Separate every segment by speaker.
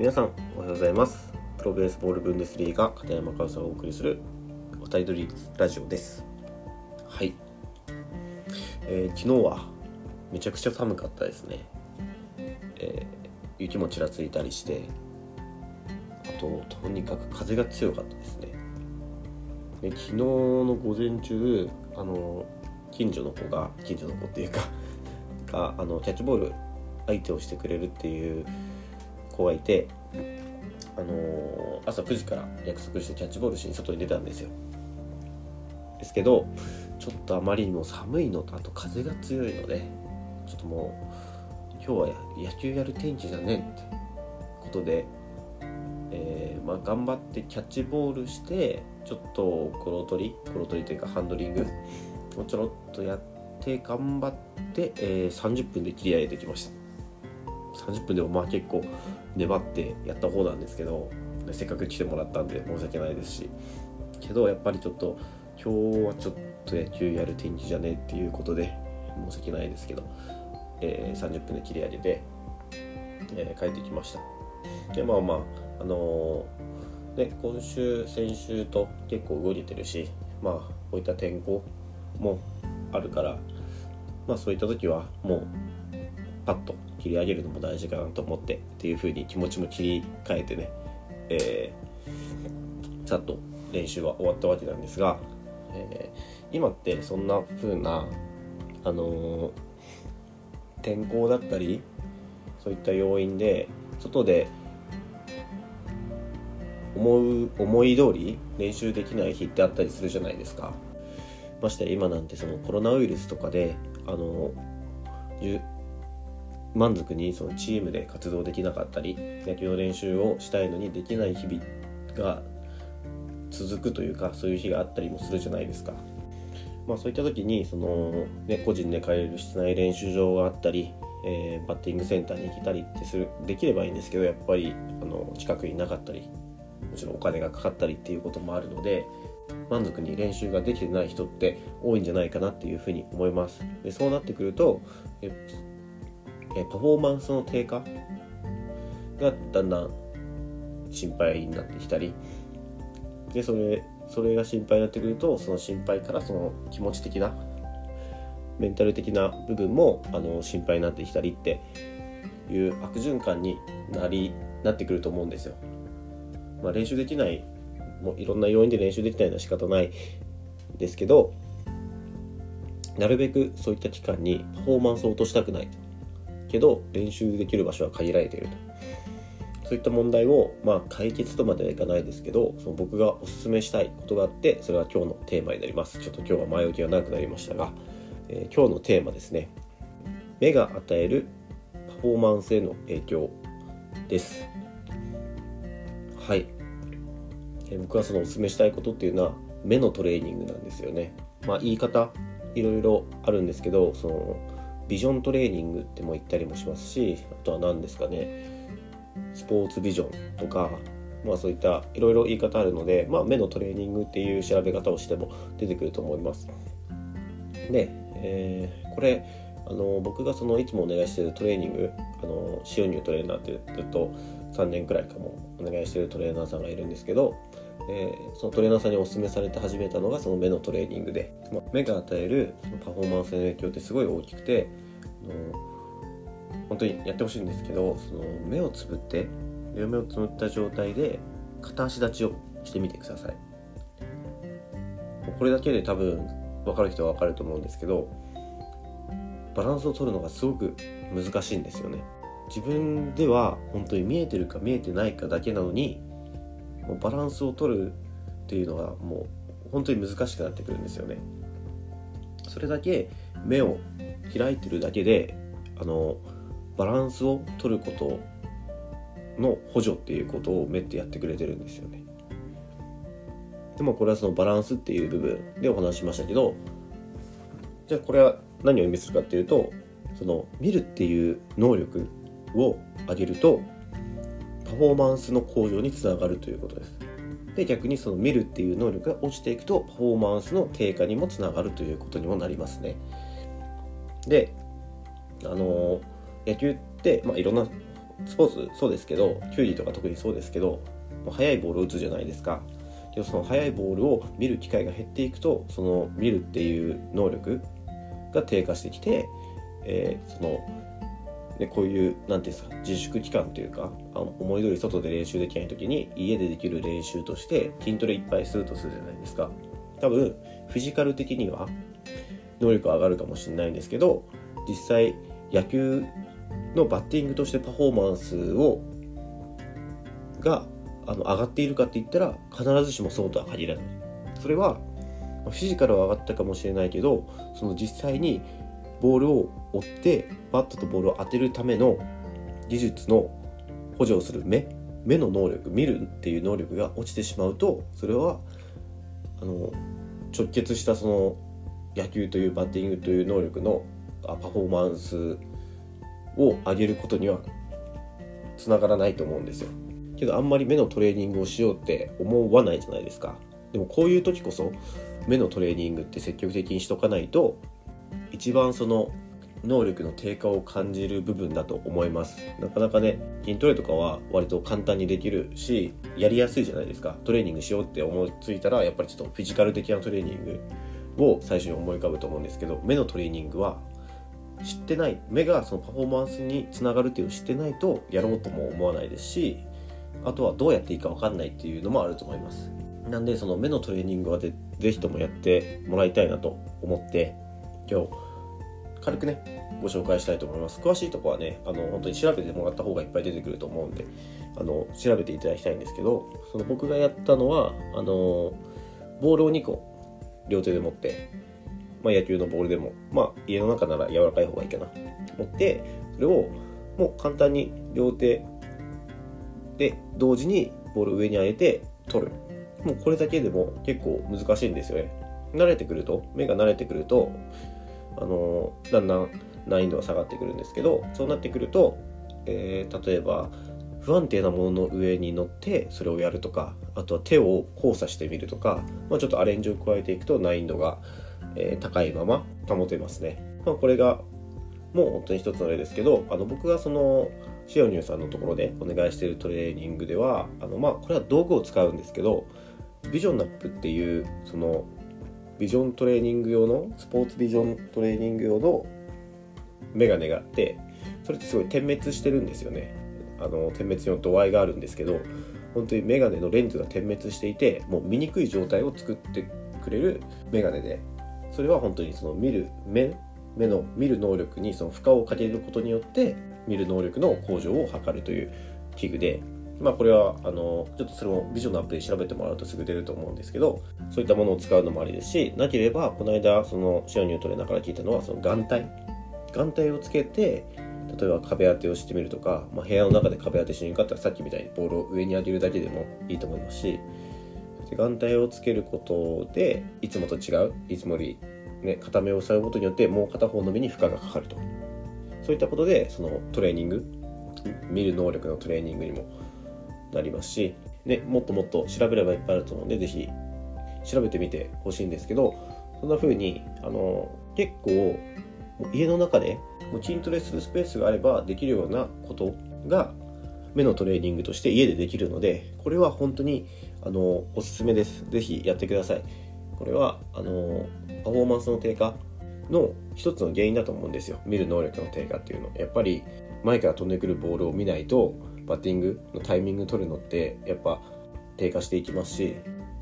Speaker 1: 皆さんおはようございます。プロベースボールブンデスリーガ片山和沙がお送りするおたりどりラジオです。はい、えー、昨日はめちゃくちゃ寒かったですね、えー、雪もちらついたりしてあととにかく風が強かったですね。で昨日の午前中あの近所の子が近所の子っていうかがあのキャッチボール相手をしてくれるっていう子がいて、あのー、朝9時から約束してキャッチボールしに外に出たんですよ。ですけどちょっとあまりにも寒いのとあと風が強いのでちょっともう今日は野球やる天気じゃねんってことで、えー、まあ、頑張ってキャッチボールしてちょっとコロ取りコロ取りというかハンドリングをちょろっとやって頑張って、えー、30分で切り上げてきました。30分でもまあ結構粘ってやった方なんですけどせっかく来てもらったんで申し訳ないですし。けどやっぱりちょっと今日はちょっと野球やる天気じゃねえっていうことで申し訳ないですけど、えー、30分で切り上げて、えー、帰ってきました。でまあまああのー、ね今週先週と結構動いてるしまあこういった天候もあるからまあそういった時はもうパッと切り上げるのも大事かなと思ってっていう風に気持ちも切り替えてね、えー、さっと練習は終わったわけなんですが、えー、今ってそんな風なあのー、天候だったりそういった要因で外で思う思い通り練習できない日ってあったりするじゃないですか。まして今なんてそのコロナウイルスとかであの満足にそのチームで活動できなかったり野球の練習をしたいのにできない日々が続くというかそういう日があったりもするじゃないですか。まあ、そういった時にその、ね、個人で通える室内練習場があったり、えー、バッティングセンターに来たりってするできればいいんですけどやっぱりあの近くになかったりもちろんお金がかかったりっていうこともあるので満足に練習ができてない人って多いんじゃないかなっていうふうに思います。でそうなってくるとえパフォーマンスの低下？がだんだん心配になってきたり。でそれそれが心配になってくるとその心配からその気持ち的なメンタル的な部分もあの心配になってきたりっていう悪循環になりなってくると思うんですよ。まあ、練習できないもういろんな要因で練習できないのは仕方ないですけどなるべくそういった期間にパフォーマンスを落としたくない。けど練習できる場所は限られていると。そういった問題を、まあ、解決とまではいかないですけどその僕がおすすめしたいことがあってそれは今日のテーマになります。ちょっと今日は前置きが長くなりましたが、えー、今日のテーマですね。目が与えるパフォーマンスへの影響です。はい、えー、僕はそのおすすめしたいことっていうのは目のトレーニングなんですよね。まあ言い方いろいろあるんですけどそのビジョントレーニングっても言ったりもしますしあとは何ですかねスポーツビジョンとかまあそういったいろいろ言い方あるので、まあ、目のトレーニングっていう調べ方をしても出てくると思います。で、えー、これあの僕がそのいつもお願いしてるトレーニングあの塩乳トレーナーってずっと3年くらいかもお願いしてるトレーナーさんがいるんですけど、えー、そのトレーナーさんにお勧めされて始めたのがその目のトレーニングで、まあ、目が与えるそのパフォーマンスの影響ってすごい大きくてあの本当にやってほしいんですけどその目をつぶって両目をつむった状態で片足立ちをしてみてください。これだけで多分分かる人は分かると思うんですけどバランスを取るのがすごく難しいんですよね。自分では本当に見えてるか見えてないかだけなのにもうバランスを取るっていうのがもう本当に難しくなってくるんですよねそれだけ目を開いてるだけであのバランスを取ることの補助っていうことを目ってやってくれてるんですよね。でもこれはそのバランスっていう部分でお話しましたけどじゃあこれは何を意味するかっていうとその見るっていう能力を上げるとパフォーマンスの向上につながるということです。で逆にその見るっていう能力が落ちていくとパフォーマンスの低下にもつながるということにもなりますね。であの野球って、まあ、いろんなスポーツそうですけどキュウリとか特にそうですけど速いボールを打つじゃないですかけどその速いボールを見る機会が減っていくとその見るっていう能力が低下してきて、えー、そのでこういう何ていうんですか自粛期間というかあの思い通り外で練習できない時に家でできる練習として筋トレいっぱいするとするじゃないですか。多分フィジカル的には能力上がるかもしれないんですけど実際野球のバッティングとしてパフォーマンスをがあの上がっているかって言ったら必ずしもそうとは限らない。それはフィジカルは上がったかもしれないけどその実際にボールを追ってバットとボールを当てるための技術の補助をする目目の能力見るっていう能力が落ちてしまうとそれはあの直結したその野球というバッティングという能力のパフォーマンスを上げることにはつながらないと思うんですよ。けどあんまり目のトレーニングをしようって思わないじゃないですか。でもこういう時こそ目のトレーニングって積極的にしとかないと一番その能力の低下を感じる部分だと思います。なかなかね筋トレとかは割と簡単にできるしやりやすいじゃないですか。トレーニングしようって思いついたらやっぱりちょっとフィジカル的なトレーニングを最初に思い浮かぶと思うんですけど目のトレーニングは知ってない。目がそのパフォーマンスにつながるっていうのを知ってないとやろうとも思わないですしあとはどうやっていいか分かんないっていうのもあると思います。なんでその目のトレーニングはぜぜひともやってもらいたいなと思って今日軽くねご紹介したいと思います。詳しいとこはねあの本当に調べてもらった方がいっぱい出てくると思うんであの調べていただきたいんですけどその僕がやったのはあのボールを2個両手で持って、まあ、野球のボールでも、まあ、家の中なら柔らかい方がいいかな。持ってそれをもう簡単に両手で同時にボールを上に上げて取る。もうこれだけでも結構難しいんですよね。慣れてくると目が慣れてくるとあのだんだん難易度が下がってくるんですけどそうなってくると、えー、例えば不安定なものの上に乗ってそれをやるとかあとは手を交差してみるとか、まあ、ちょっとアレンジを加えていくと難易度が、えー、高いまま保てますね。まあ、これがもう本当に一つの例ですけどあの僕がそのシオニューさんのところでお願いしているトレーニングではあのまあこれは道具を使うんですけどビジョンナップっていうそのビジョントレーニング用のスポーツビジョントレーニング用のメガネがあってそれってすごい点滅してるんですよね。あの点滅用の度合いがあるんですけど本当にメガネのレンズが点滅していてもう見にくい状態を作ってくれるメガネでそれは本当にその見る目目の見る能力にその負荷をかけることによって見る能力の向上を図るという器具でまあこれはあのちょっとそれもビジョンのアプリ調べてもらうとすぐ出ると思うんですけどそういったものを使うのもありですしなければこの間そのシオニュートレーナーから聞いたのはその眼帯眼帯をつけて例えば壁当てをしてみるとか、まあ、部屋の中で壁当てしにくかったらさっきみたいにボールを上に上げるだけでもいいと思いますし眼帯をつけることでいつもと違ういつもより、ね、片目を塞ぐことによってもう片方の目に負荷がかかると。そういったことでそのトレーニング見る能力のトレーニングにもなりますし、ね、もっともっと調べればいっぱいあると思うので、ぜひ調べてみてほしいんですけど、そんな風に、あの、結構、家の中で筋トレするスペースがあればできるようなことが目のトレーニングとして家でできるので、これは本当にあのおすすめです。ぜひやってください。これはあのパフォーマンスの低下の一つの原因だと思うんですよ。見る能力の低下っていうの。やっぱり前から飛んでくるボールを見ないとバッティングのタイミング取るのってやっぱ低下していきますし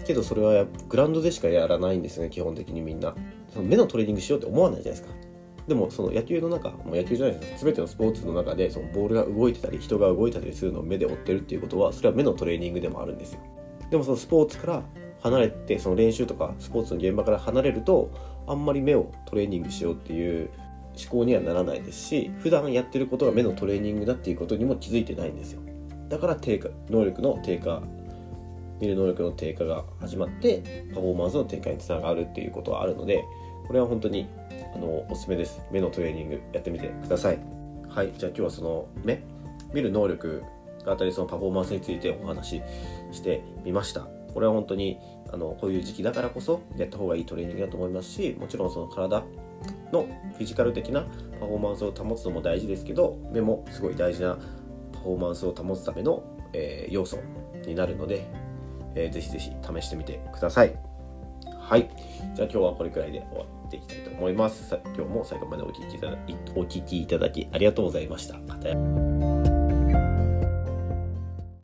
Speaker 1: けどそれはグラウンドでしかやらないんですね基本的にみんな。その目のトレーニングしようって思わないじゃないですか。でもその野球の中もう野球じゃないです全てのスポーツの中でそのボールが動いてたり人が動いたりするのを目で追ってるっていうことはそれは目のトレーニングでもあるんですよ。でもそのスポーツから離れてその練習とかスポーツの現場から離れるとあんまり目をトレーニングしようっていう思考にはならないですし普段やってることが目のトレーニングだっていうことにも気づいてないんですよ。だから低下能力の低下見る能力の低下が始まってパフォーマンスの低下につながるっていうことはあるのでこれは本当にあのおすすめです。目のトレーニングやってみてください。はいじゃあ今日はその目見る能力があたりそのパフォーマンスについてお話ししてみました。これは本当にあのこういう時期だからこそやった方がいいトレーニングだと思いますしもちろんその体のフィジカル的なパフォーマンスを保つのも大事ですけど目もすごい大事なパフォーマンスを保つための、えー、要素になるので、えー、ぜひぜひ試してみてください。はい。じゃあ今日はこれくらいで終わっていきたいと思います。今日も最後までお聞きいただきお聞きいただきありがとうございました。